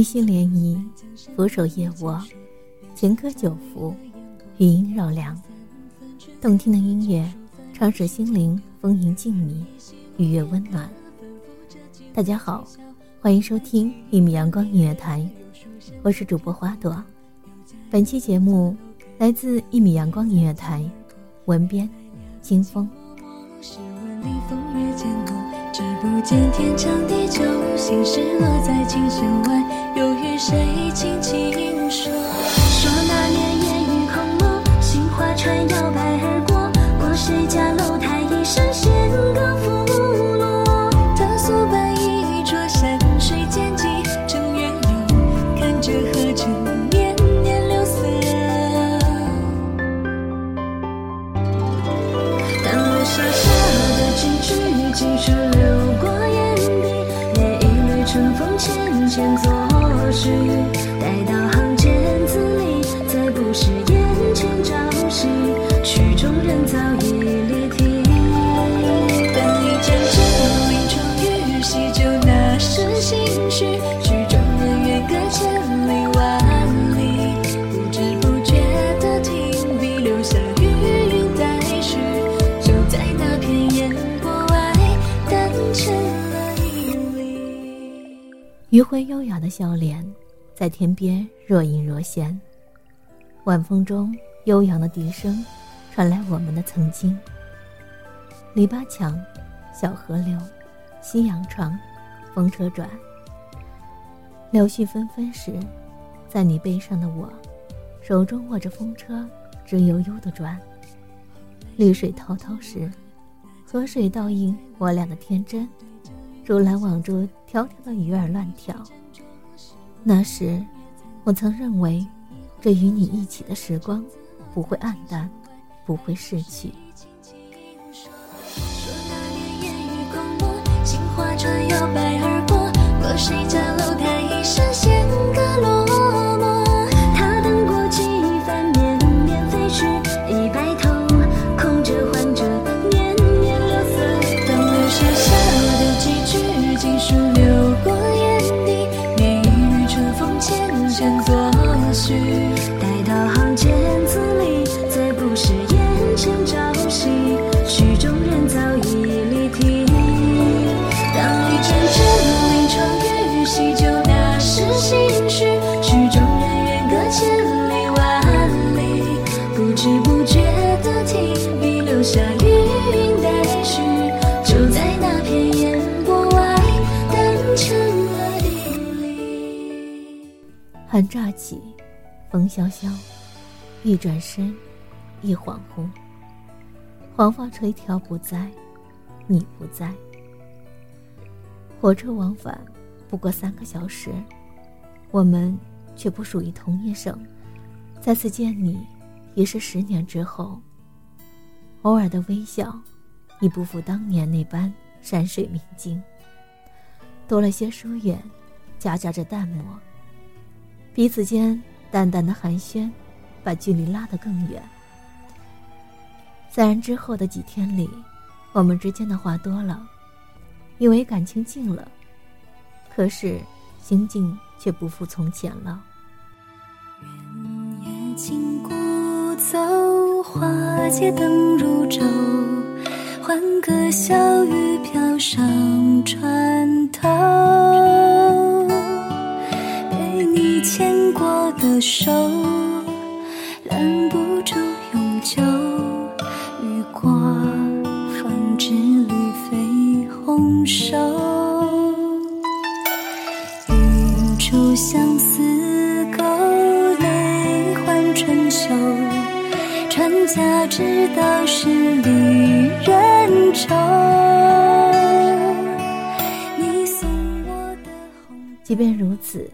玉溪涟漪，俯首夜卧，情歌久伏，余音绕梁。动听的音乐，常使心灵丰盈静谧，愉悦温暖。大家好，欢迎收听一米阳光音乐台，我是主播花朵。本期节目来自一米阳光音乐台，文编清风。只不见天长地久。心事落在琴弦外，又与谁轻轻说？早已离题。但一阵阵临窗雨，喜酒那时心绪，曲中人远隔千里万里，不知不觉的停笔，留下余韵待续。就在那片烟波外，淡成了一缕。余晖优雅的笑脸，在天边若隐若现。晚风中悠扬的笛声，传来我们的曾经。篱笆墙，小河流，夕阳床，风车转。柳絮纷纷时，在你背上的我，手中握着风车，直悠悠地转。绿水滔滔时，河水倒映我俩的天真。竹篮网住迢迢的鱼儿乱跳。那时，我曾认为，这与你一起的时光不会黯淡，不会逝去。说那年烟雨空蒙，杏花船摇摆而过，过谁家楼台一声弦歌落下余韵待续。就在那片烟波外，淡成了一缕。寒乍起，风萧萧，一转身，一恍惚，黄发垂髫不在，你不在。火车往返不过三个小时，我们却不属于同一省。再次见你，已是十年之后。偶尔的微笑，已不复当年那般山水明镜，多了些疏远，夹杂着淡漠。彼此间淡淡的寒暄，把距离拉得更远。自然之后的几天里，我们之间的话多了，以为感情近了，可是心境却不复从前了。月尽古走，花街灯如昼，欢歌笑语飘上船头。被你牵过的手，拦不住永久。雨过方知绿肥红瘦，一株相思家之道是离人愁。你送我的红即便如此，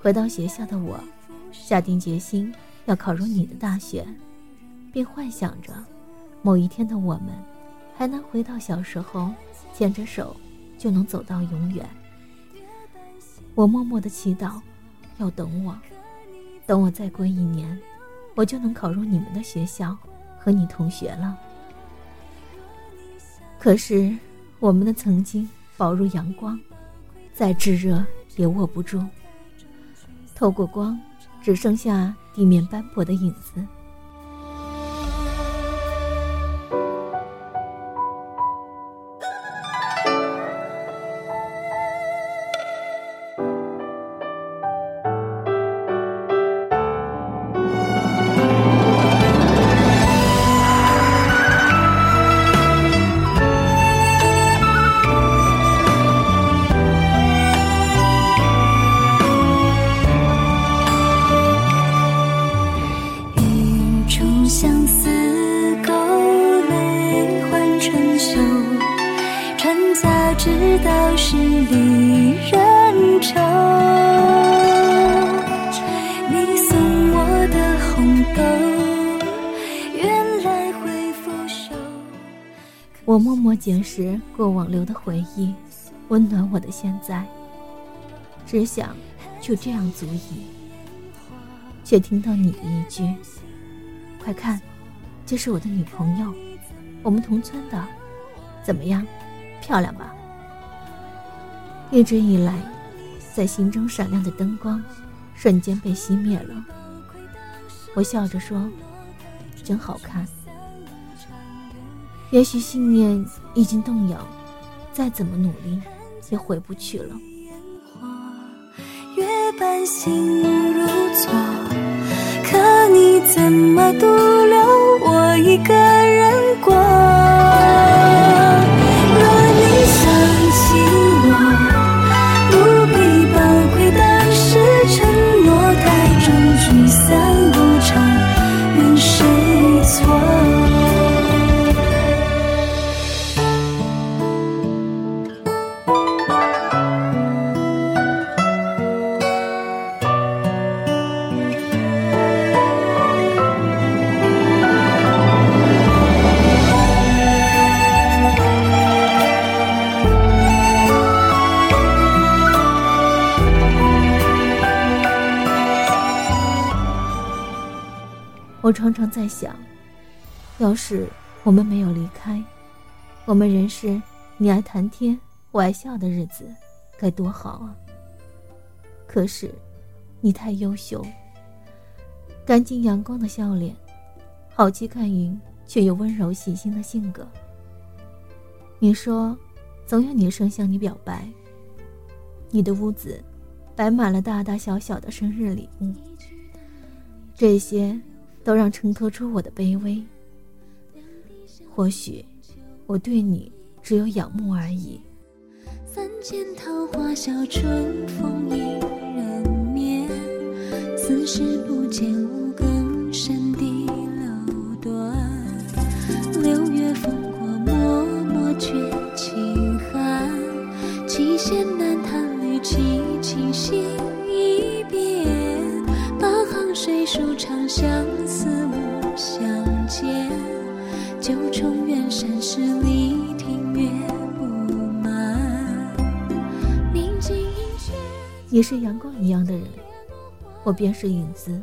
回到学校的我，下定决心要考入你的大学，并幻想着某一天的我们，还能回到小时候，牵着手就能走到永远。我默默的祈祷，要等我，等我再过一年，我就能考入你们的学校，和你同学了。可是，我们的曾经薄如阳光，再炙热也握不住。透过光，只剩下地面斑驳的影子。我默默捡拾过往留的回忆，温暖我的现在。只想就这样足矣，却听到你的一句：“快看，这是我的女朋友，我们同村的，怎么样，漂亮吧？”一直以来，在心中闪亮的灯光，瞬间被熄灭了。我笑着说：“真好看。”也许信念已经动摇，再怎么努力也回不去了。月半心如昨，可你怎么独留我一个人过？我常常在想，要是我们没有离开，我们仍是你爱谈天，我爱笑的日子，该多好啊！可是，你太优秀，干净阳光的笑脸，好气看云，却又温柔细心的性格。你说，总有女生向你表白。你的屋子，摆满了大大小小的生日礼物，这些。都让衬托出我的卑微。或许我对你只有仰慕而已。三千桃花笑春风迎人面此时不见五更深的了断。六月风过默默吹树长相思无相见，九重远山十里庭月不满。宁静饮雪。你是阳光一样的人，我便是影子。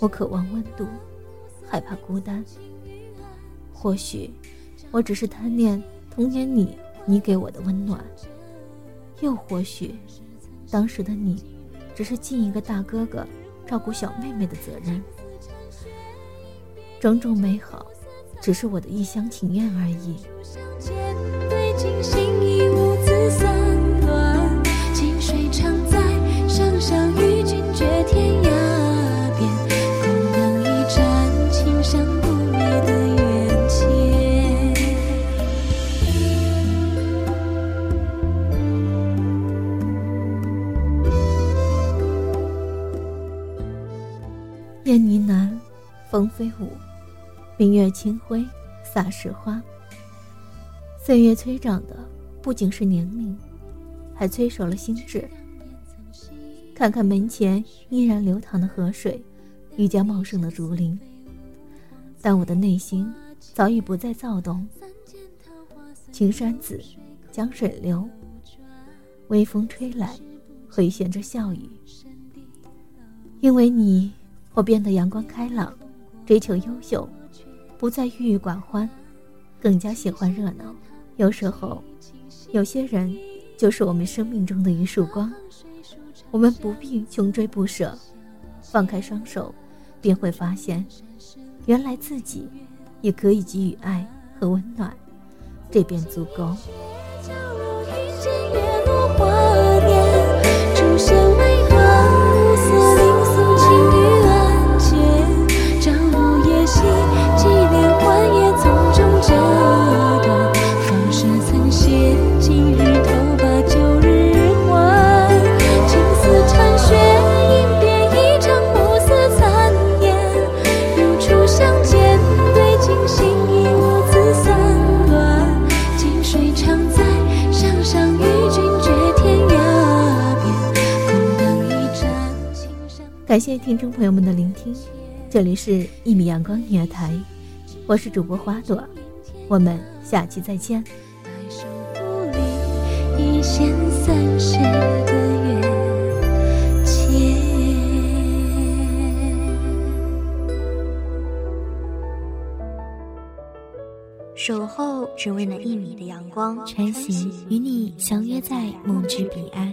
我渴望温度，害怕孤单。或许，我只是贪恋童年里你给我的温暖。又或许，当时的你，只是尽一个大哥哥照顾小妹妹的责任。种种美好，只是我的一厢情愿而已。风飞舞，明月清辉洒石花。岁月催长的不仅是年龄，还催熟了心智。看看门前依然流淌的河水，愈加茂盛的竹林。但我的内心早已不再躁动。青山紫，江水流，微风吹来，回旋着笑语。因为你。我变得阳光开朗，追求优秀，不再郁郁寡欢，更加喜欢热闹。有时候，有些人就是我们生命中的一束光，我们不必穷追不舍，放开双手，便会发现，原来自己也可以给予爱和温暖，这便足够。听众朋友们的聆听，这里是《一米阳光音乐台》，我是主播花朵，我们下期再见。守候只为那一米的阳光，穿行与你相约在梦之彼岸。